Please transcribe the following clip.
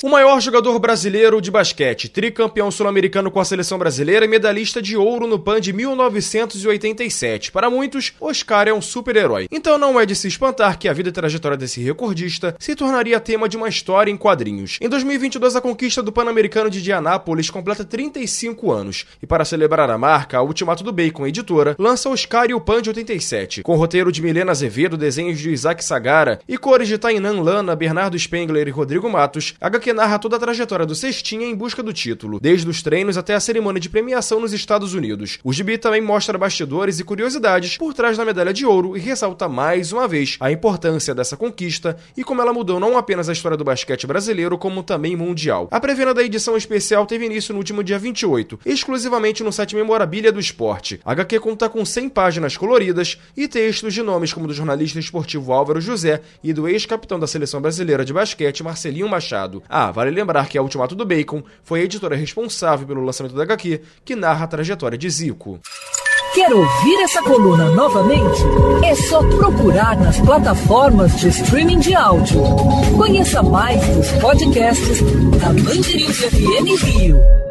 O maior jogador brasileiro de basquete, tricampeão sul-americano com a seleção brasileira e medalhista de ouro no PAN de 1987. Para muitos, Oscar é um super-herói. Então não é de se espantar que a vida e trajetória desse recordista se tornaria tema de uma história em quadrinhos. Em 2022, a conquista do Pan-Americano de Indianápolis completa 35 anos. E para celebrar a marca, a Ultimato do Bacon Editora lança Oscar e o PAN de 87. Com roteiro de Milena Azevedo, desenhos de Isaac Sagara e cores de Tainan Lana, Bernardo Spengler e Rodrigo Matos, HQ que narra toda a trajetória do Cestinha em busca do título, desde os treinos até a cerimônia de premiação nos Estados Unidos. O gibi também mostra bastidores e curiosidades por trás da medalha de ouro e ressalta mais uma vez a importância dessa conquista e como ela mudou não apenas a história do basquete brasileiro, como também mundial. A pré-venda da edição especial teve início no último dia 28, exclusivamente no site Memorabilia do Esporte. A HQ conta com 100 páginas coloridas e textos de nomes como do jornalista esportivo Álvaro José e do ex-capitão da seleção brasileira de basquete Marcelinho Machado. Ah, vale lembrar que a Ultimato do Bacon foi a editora responsável pelo lançamento da HQ, que narra a trajetória de Zico. Quer ouvir essa coluna novamente? É só procurar nas plataformas de streaming de áudio. Conheça mais dos podcasts da Mandirinhos FM Rio.